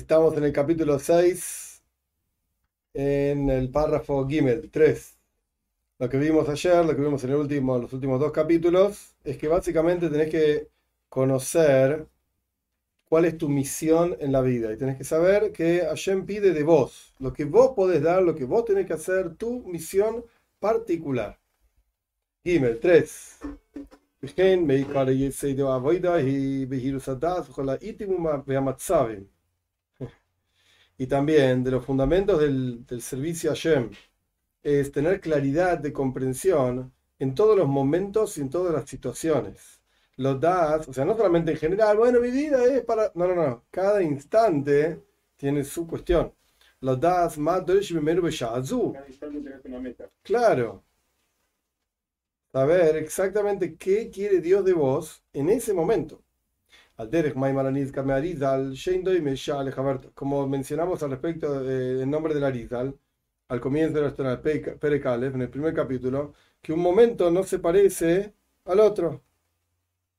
Estamos en el capítulo 6, en el párrafo Gimel 3. Lo que vimos ayer, lo que vimos en los últimos dos capítulos, es que básicamente tenés que conocer cuál es tu misión en la vida y tenés que saber que Hashem pide de vos, lo que vos podés dar, lo que vos tenés que hacer, tu misión particular. Gimel 3. Y también de los fundamentos del, del servicio a Hashem es tener claridad de comprensión en todos los momentos y en todas las situaciones. Los das, o sea, no solamente en general, bueno, mi vida es para. No, no, no. Cada instante tiene su cuestión. Los das más Claro. Saber exactamente qué quiere Dios de vos en ese momento. Como mencionamos al respecto del nombre del Arizal, al comienzo de nuestra Perekalev, en el primer capítulo, que un momento no se parece al otro.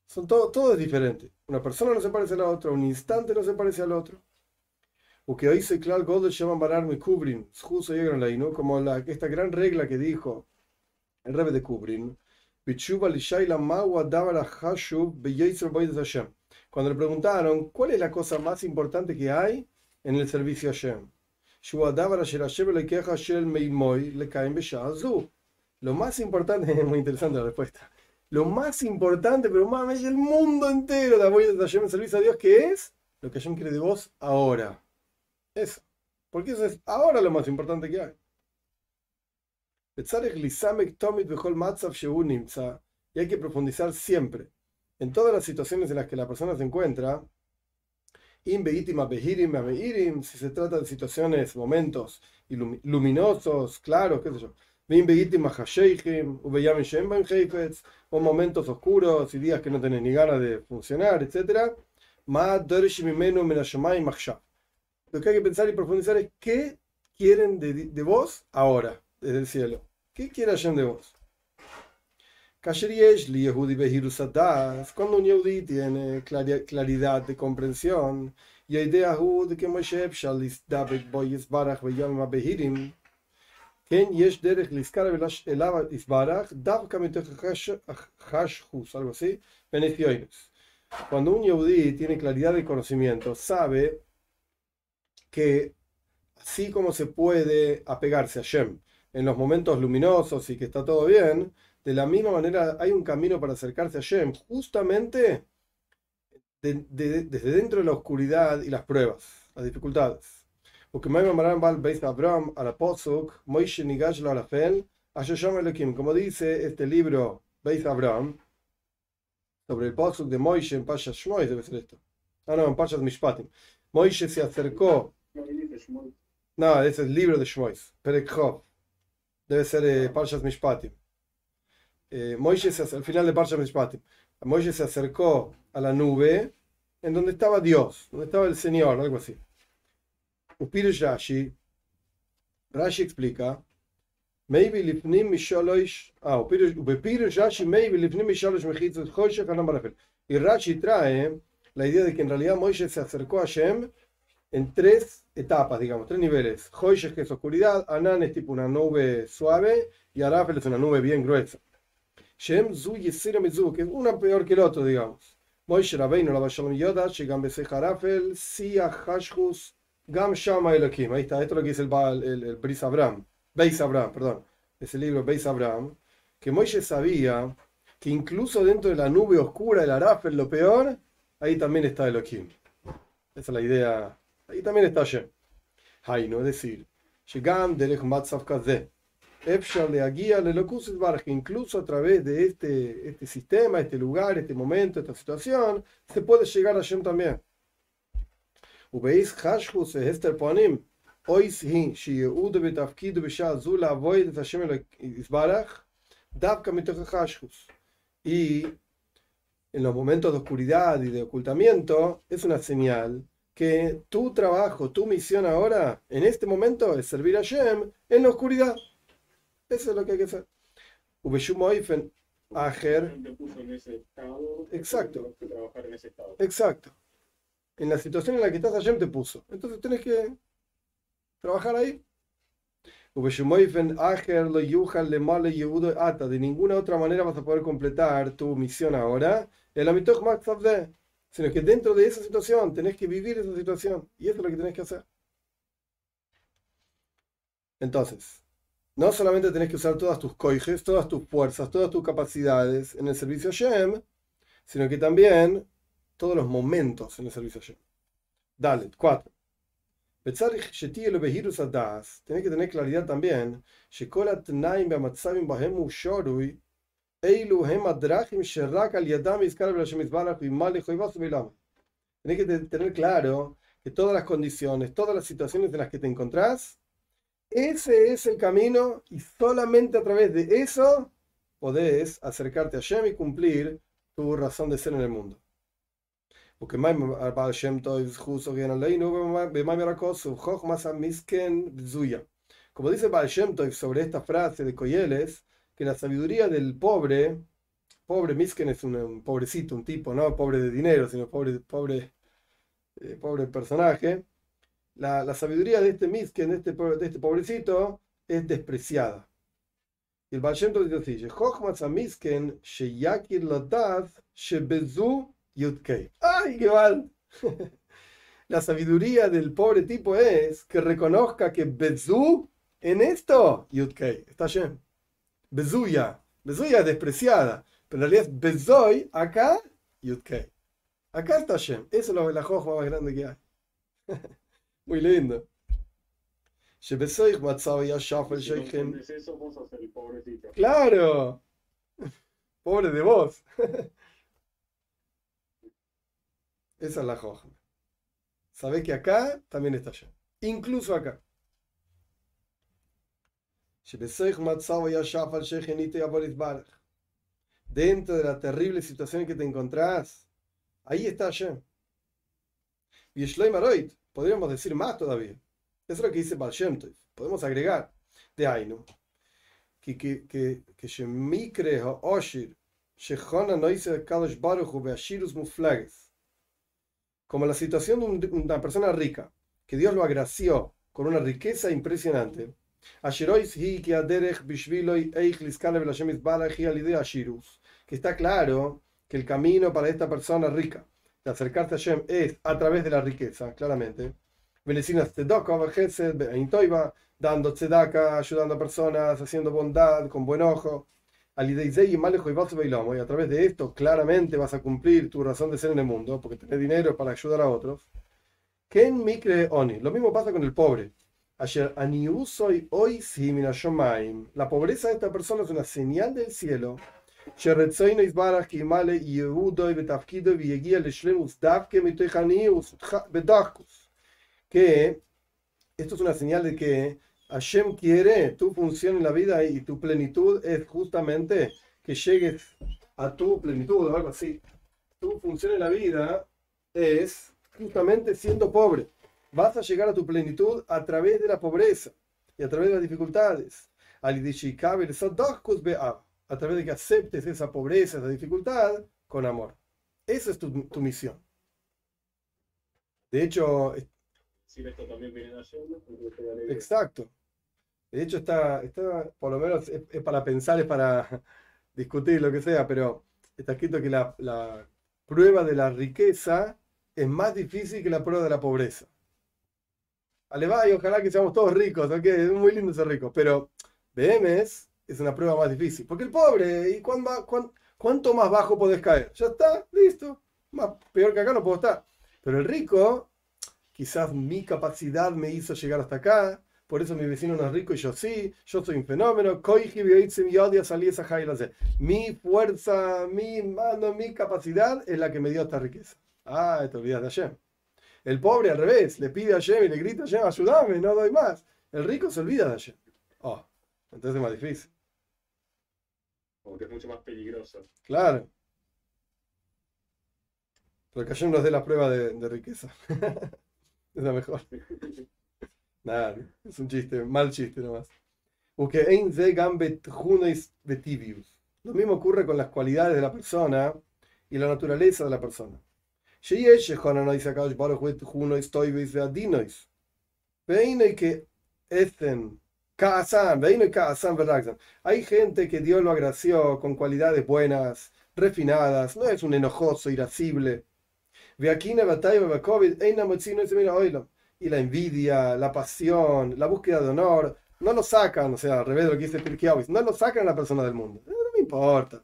Son todo, todo es diferente. Una persona no se parece a la otra, un instante no se parece al otro. O que hoy se claro God llaman Barar Kubrin, como la, esta gran regla que dijo el rebe de Kubrin, cuando le preguntaron cuál es la cosa más importante que hay en el servicio a Hashem. Lo más importante, es muy interesante la respuesta. Lo más importante, pero más el mundo entero de Hashem en servicio a Dios, que es lo que Hashem quiere de vos ahora. Eso. Porque eso es ahora lo más importante que hay. Y hay que profundizar siempre en todas las situaciones en las que la persona se encuentra, si se trata de situaciones, momentos luminosos, claros, qué sé yo, o momentos oscuros y días que no tenés ni ganas de funcionar, etc. Lo que hay que pensar y profundizar es qué quieren de, de vos ahora, desde el cielo. ¿Qué quiere Hashem de vos? Cuando un Yehudi tiene claridad de comprensión, y idea de que Moshe algo así. Cuando un Yehudi tiene claridad de conocimiento, sabe que así como se puede apegarse a Shem en los momentos luminosos y que está todo bien, de la misma manera hay un camino para acercarse a Shem, justamente desde dentro de la oscuridad y las pruebas, las dificultades. Como dice este libro, Beis Abraham, sobre el posuk de Moishe en Pashas Shmois, debe ser esto. Ah, no, en Pashas Mishpatim. Moishe se acercó. No, ese es el libro de Shmois, Perekhov. Debe ser eh, Pashas Mishpatim eh, al final de Parsha Mishpatim, Moisés se acercó a la nube en donde estaba Dios, donde estaba el Señor, algo así. Upirush Rashi, Rashi explica, maybe ah, Rashi, maybe. Y Rashi trae la idea de que en realidad Moisés se acercó a Shem en tres etapas, digamos, tres niveles. Hoyshesh, que es oscuridad, Anan es tipo una nube suave, y Arafel es una nube bien gruesa. Shem Zu Yisira Mizu, que es una peor que el otro, digamos. Moishe Rabbeinu, la Shalom Yoda, Shigam Besech Harafel, Sia Hashhus, Gam Shama Elohim. Ahí está, esto es lo que dice el, el, el Bris Abraham, Beis Abraham, perdón, ese libro Beis Abraham, que Moishe sabía que incluso dentro de la nube oscura del Arafel, lo peor, ahí también está Elohim. Esa es la idea, ahí también está Shem. no es decir, Shigam Derech Matzav Kazeh incluso a través de este, este sistema, este lugar, este momento, esta situación, se puede llegar a Shem también. Ubeis Hashhus Hester Ponim, Ois Hin, Shieudu Betafkidu Besha Zula Void Hashem Isbarach, Davka Hashhus. Y en los momentos de oscuridad y de ocultamiento, es una señal que tu trabajo, tu misión ahora, en este momento, es servir a Shem en la oscuridad. Eso es lo que hay que hacer. Ajer. Exacto. Exacto. en la situación en la que estás Hashem te puso. Entonces tenés que trabajar ahí. De ninguna otra manera vas a poder completar tu misión ahora. El sino que dentro de esa situación tenés que vivir esa situación. Y eso es lo que tenés que hacer. Entonces, no solamente tenés que usar todas tus coijes, todas tus fuerzas, todas tus capacidades en el servicio Shem, sino que también todos los momentos en el servicio Shem. Dale, cuatro. Tenés que tener claridad también. Tenés que tener claro que todas las condiciones, todas las situaciones en las que te encontrás, ese es el camino y solamente a través de eso podés acercarte a Shem y cumplir tu razón de ser en el mundo. Porque como dice Baal Shem Tov sobre esta frase de Coyeles, que la sabiduría del pobre, pobre Misken es un, pobrecito, un tipo, no pobre de dinero, sino pobre, pobre, eh, pobre personaje, la, sabiduría de este misken, de este, de este pobrecito, es despreciada. Y el Baal Shem dice así, misken sheyakir shebezu yudkei. ¡Ay, qué mal! la sabiduría del pobre tipo es que reconozca que bezu en esto, yudkei, está Shem. Bezuya. Bezuya es despreciada. Pero en realidad es bezoy acá, yudkei. Acá está Shem. Esa es la jojma más grande que hay. Muy lindo. Claro. Pobre de vos. Esa es la joja. Sabés que acá también está yo. Incluso acá. Dentro de la terrible situación en que te encontrás, ahí está Hashem. Y Shloim Podríamos decir más todavía. Eso es lo que dice Baal Podemos agregar de Ainu que que que que Shemikre Oshir Shechona Noise Kadosh Baruch Beashirus Muflages. Como la situación de una persona rica, que Dios lo agració con una riqueza impresionante. Que está claro que el camino para esta persona rica de acercarse a Shem es a través de la riqueza, claramente. dando tzedaka, ayudando a personas, haciendo bondad, con buen ojo. Y a través de esto, claramente vas a cumplir tu razón de ser en el mundo, porque tenés dinero para ayudar a otros. Ken mikre oni. Lo mismo pasa con el pobre. Ayer hoy La pobreza de esta persona es una señal del cielo que esto es una señal de que Hashem quiere tu función en la vida y tu plenitud es justamente que llegues a tu plenitud o algo así. Tu función en la vida es justamente siendo pobre. Vas a llegar a tu plenitud a través de la pobreza y a través de las dificultades a través de que aceptes esa pobreza, esa dificultad, con amor. Esa es tu, misión. De hecho... Si esto también viene Exacto. De hecho, está, está por lo menos es, para pensar, es para discutir lo que sea, pero está escrito que la, prueba de la riqueza es más difícil que la prueba de la pobreza. Ale y ojalá que seamos todos ricos, ¿ok? Es muy lindo ser rico, pero BMs es una prueba más difícil. Porque el pobre, ¿y cuánto más bajo podés caer? Ya está, listo. Más, peor que acá no puedo estar. Pero el rico, quizás mi capacidad me hizo llegar hasta acá. Por eso mi vecino no es rico y yo sí. Yo soy un fenómeno. Mi fuerza, mi mano, mi capacidad es la que me dio esta riqueza. Ah, te olvidas de Hashem. El pobre al revés, le pide a Hashem y le grita a Hashem, ayúdame, no doy más. El rico se olvida de Hashem. Oh, entonces es más difícil. Como que es mucho más peligroso. Claro. Pero que no nos dé la prueba de, riqueza. es la mejor. Nada, es un chiste, mal chiste nomás. Lo mismo ocurre con las cualidades de la persona y la naturaleza de la persona. שיש שכוננויס הקדוש ברוך הוא את חונויס טויבויס והדינויס. והנה כאתן, כעסן, והנה כעסן ורגזן. Hay gente que Dios lo agració con cualidades buenas, refinadas, no es un enojoso, irascible. Y la envidia, la pasión, la búsqueda de honor, no lo sacan, o sea, al revés de lo que dice Pirkei no lo sacan a la persona del mundo. No me importa.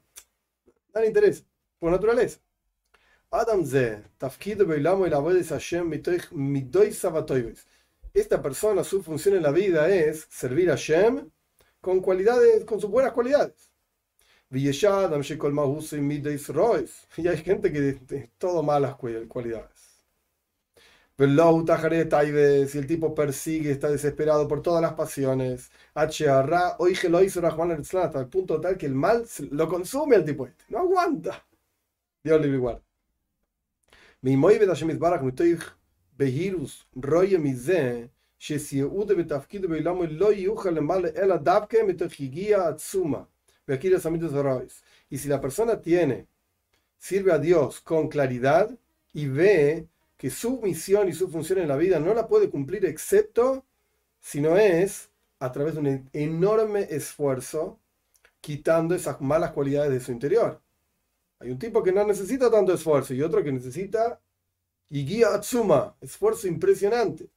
No le interesa. Por naturaleza. Esta persona, su función en la vida es servir a Hashem con cualidades, con sus buenas cualidades. Y hay gente que tiene todo malas cualidades. Si el tipo persigue, está desesperado por todas las pasiones, hasta el punto tal que el mal lo consume al tipo este, no aguanta. Dios libre. בהירוס רויה מזה שסייעוד בתפקיד בעולם לא יוכל למלא אלא דווקא מתוך יגיעה עצומה aquí los amigos Y si la persona tiene, sirve a Dios con claridad y ve que su misión y su función en la vida no la puede cumplir excepto si no es a través de un enorme esfuerzo quitando esas malas cualidades de su interior. Hay un tipo que no necesita tanto esfuerzo y otro que necesita y guía Atsuma, esfuerzo impresionante.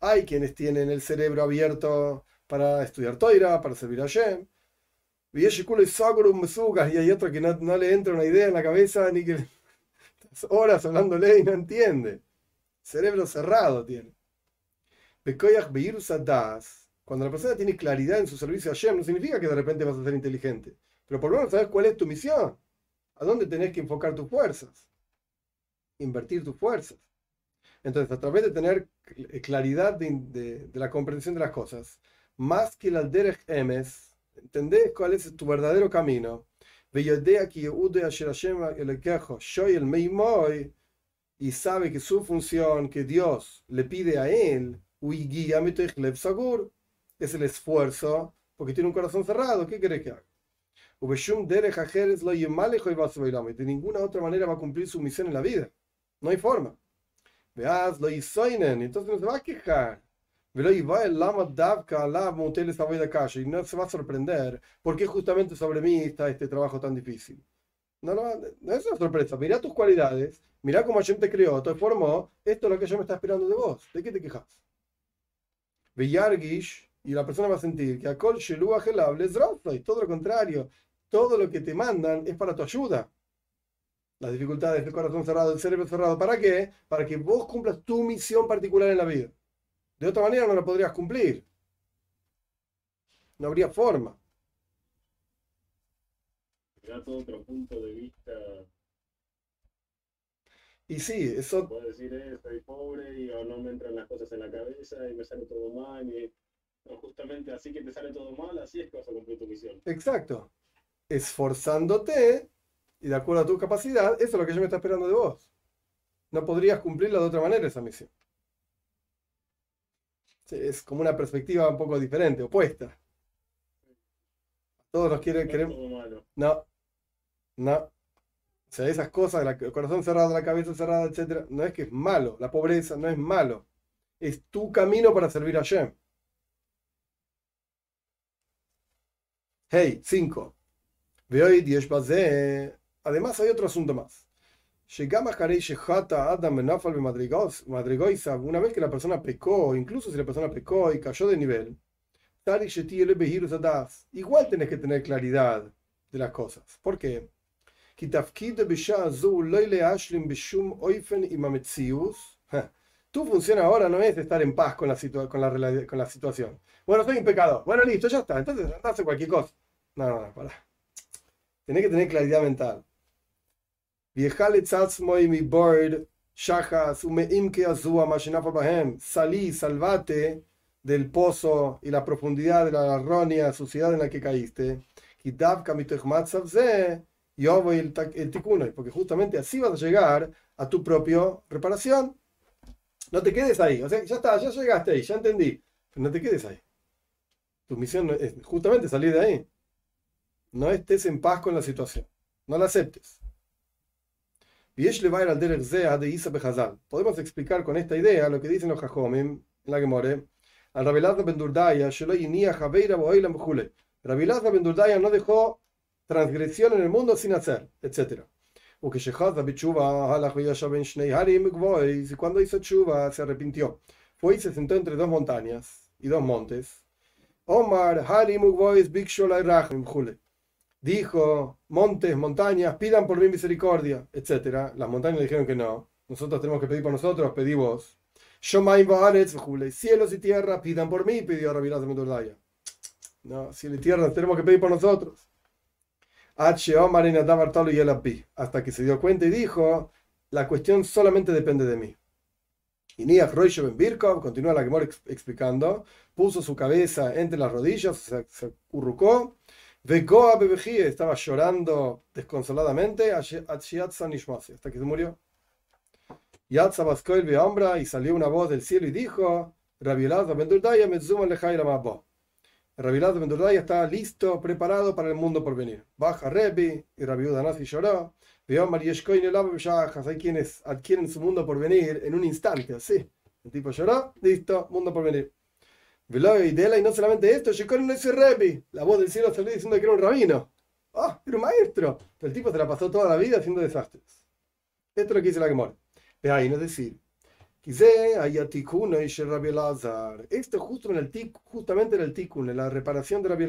Hay quienes tienen el cerebro abierto para estudiar Toira, para servir a Shem. Y hay otro que no, le entra una idea en la cabeza ni que horas hablándole y no entiende. Cerebro cerrado tiene. Cuando la persona tiene claridad en su servicio a Shem, no significa que de repente vas a ser inteligente. Pero por lo menos sabes cuál es tu misión. ¿A dónde tenés que enfocar tus fuerzas? Invertir tus fuerzas. Entonces, a través de tener claridad de, la comprensión de las cosas, más que el alderech emes, entendés cuál es tu verdadero camino. Y sabe que su función que Dios le pide a él, es el esfuerzo, porque tiene un corazón cerrado. ¿Qué quiere que haga? De ninguna otra manera va a cumplir su misión en la vida. No hay forma. Veas lo entonces no se va a quejar. Y no se va a sorprender porque justamente sobre mí está este trabajo tan difícil. No, no, no es una sorpresa. Mira tus cualidades, mira cómo Hashem te creó, te formó. Esto es lo que yo me está esperando de vos. ¿De qué te quejas? Yargish, y la persona va a sentir que a Kol y todo lo contrario. Todo lo que te mandan es para tu ayuda las dificultades del corazón cerrado, el cerebro cerrado. ¿Para qué? Para que vos cumplas tu misión particular en la vida. De otra manera no la podrías cumplir. No habría forma. todo otro punto de vista. Y sí, eso. Puedo decir, eh, soy pobre y no me entran las cosas en la cabeza y me sale todo mal. Y... justamente así que te sale todo mal, así es que vas a cumplir tu misión. Exacto. Esforzándote y de acuerdo a tu capacidad, eso es lo que yo me está esperando de vos. No podrías cumplirla de otra manera esa misión. es como una perspectiva un poco diferente, opuesta. Todos nos quieren, queremos. No, no. O sea, esas cosas, el corazón cerrado, la cabeza cerrada, etc. No es que es malo. La pobreza no es malo. Es tu camino para servir a Shem. Hey, 5. Veo y Además, hay otro asunto más. Una vez que la persona pecó, incluso si la persona pecó y cayó de nivel, igual tenés que tener claridad de las cosas. ¿Por qué? Tu función ahora no es estar en paz con la, con la, con la situación. Bueno, soy un pecado. Bueno, listo, ya está. Entonces, hace cualquier cosa. No, no, no, para. Tenés que tener claridad mental. Salí, salvate del pozo y la profundidad de la errónea sociedad en la que caíste. Porque justamente así vas a llegar a tu propia reparación. No te quedes ahí. O sea, ya está, ya llegaste ahí, ya entendí. Pero no te quedes ahí. Tu misión es justamente salir de ahí. No estés en paz con la situación. no la aceptes. Podemos explicar con esta idea lo que dicen los Jajomim en la que more. Al Rabilazar ben Durdaya, Rabilazar ben Durdaya no dejó transgresión en el mundo sin hacer, etc. Y cuando hizo chuva se arrepintió. Fue y se sentó entre dos montañas y dos montes. Omar Harim Dijo, montes, montañas, pidan por mi misericordia, etc. Las montañas dijeron que no. Nosotros tenemos que pedir por nosotros, pedí vos. Cielos y tierra, pidan por mí, pidió Rabilaz de. No, cielo y tierra tenemos que pedir por nosotros. Hasta que se dio cuenta y dijo, la cuestión solamente depende de mí. Y Roisho Ben Birkov, continúa la Gemor explicando, puso su cabeza entre las rodillas, se, se currucó, Vegoa estaba llorando desconsoladamente hasta que se murió. Yatza Baskoil Beombra y salió una voz del cielo y dijo, Rabielaz Bendurdaya Mezuma Lejaira Mabo. Rabielaz Bendurdaya está listo, preparado para el mundo por venir. Baja Rebi y Rabiuda Nazi lloró. El hay quienes adquieren su mundo por venir en un instante, así. El tipo lloró, listo, mundo por venir. Y de y no solamente esto, Shekon no es Rebi. La voz del cielo salió diciendo que era un rabino. ¡Ah! era un maestro. el tipo se la pasó toda la vida haciendo desastres. Esto es lo que dice la Gemora. De ahí, no es decir, esto justo en el justamente en el tikkun, en la reparación de Rabbi.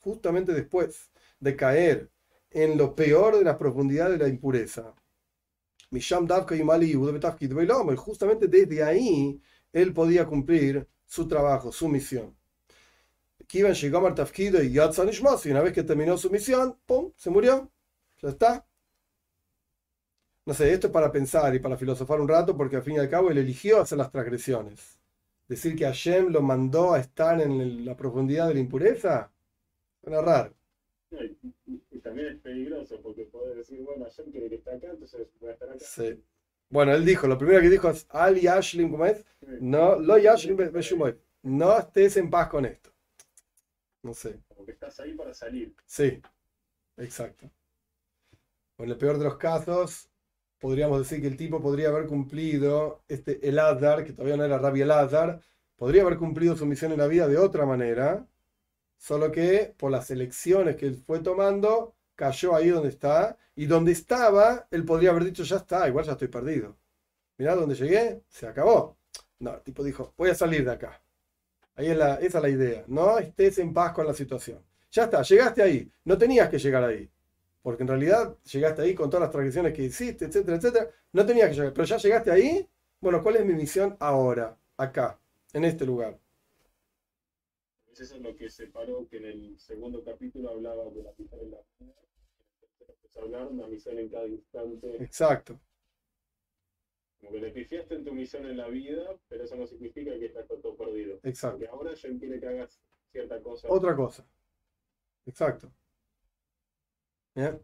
Justamente después de caer en lo peor de la profundidad de la impureza. Justamente desde ahí él podía cumplir su trabajo, su misión. Y una vez que terminó su misión, ¡pum! se murió. Ya está. No sé, esto es para pensar y para filosofar un rato, porque al fin y al cabo él eligió hacer las transgresiones. Decir que Hashem lo mandó a estar en la profundidad de la impureza, suena raro también es peligroso porque puede decir, bueno, Hashem quiere que esté acá, entonces voy a estar acá. Sí. Bueno, él dijo, lo primero que dijo es, Al Yashlim, ¿cómo es? No, lo Yashlim No estés en paz con esto. No sé. Como que estás ahí para salir. Sí, exacto. en el peor de los casos, podríamos decir que el tipo podría haber cumplido, este Elazar, que todavía no era Rabbi Elazar, podría haber cumplido su misión en la vida de otra manera, solo que por las elecciones que él fue tomando, cayó ahí donde está, y donde estaba, él podría haber dicho, ya está, igual ya estoy perdido. Mirá donde llegué, se acabó. No, el tipo dijo, voy a salir de acá. Ahí es la, esa es la idea. No estés en paz con la situación. Ya está, llegaste ahí. No tenías que llegar ahí. Porque en realidad llegaste ahí con todas las tradiciones que hiciste, etcétera, etcétera. No tenías que llegar. Pero ya llegaste ahí. Bueno, ¿cuál es mi misión ahora? Acá, en este lugar. Eso es lo que separó que en el segundo capítulo hablaba de la misión en la vida, empezó a hablar una misión en cada instante. Exacto. Como que le pifiaste en tu misión en la vida, pero eso no significa que estás todo perdido. Exacto. Porque ahora ya quiere que hagas cierta cosa. Otra cosa. Exacto. ¿Bien?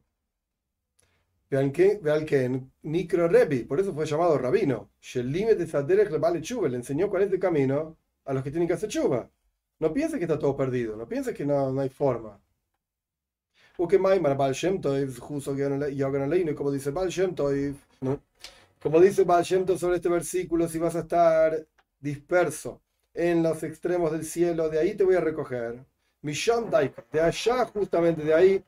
Vean que, vean que Nicro Rebi, por eso fue llamado rabino. Le enseñó cuál es el camino a los que tienen que hacer chuva. No pienses que está todo perdido, no pienses que no, no hay forma. Como dice Baal Shem ¿no? como dice Baal Shem sobre este versículo, si vas a estar disperso en los extremos del cielo, de ahí te voy a recoger. Misham de allá, justamente de ahí,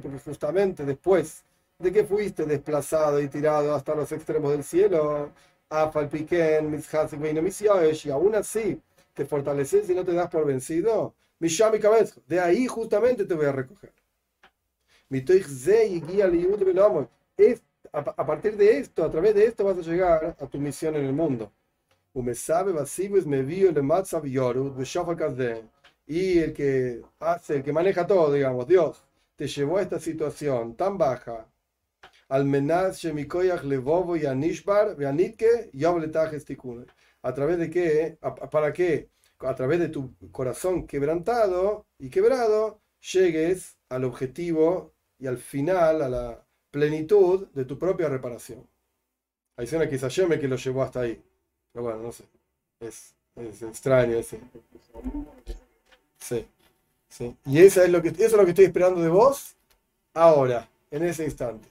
porque justamente después de que fuiste desplazado y tirado hasta los extremos del cielo, y aún así te fortaleces y no te das por vencido, mi cabeza, de ahí justamente te voy a recoger. A partir de esto, a través de esto vas a llegar a tu misión en el mundo. Y el que hace, el que maneja todo, digamos, Dios, te llevó a esta situación tan baja, a través de qué para que a través de tu corazón quebrantado y quebrado llegues al objetivo y al final a la plenitud de tu propia reparación. Ahí suena que Hashem que lo llevó hasta ahí. Pero bueno no sé. Es Es extraño ese. Sí. sí. Y eso es, lo que, eso es lo que estoy esperando de vos ahora, en ese instante.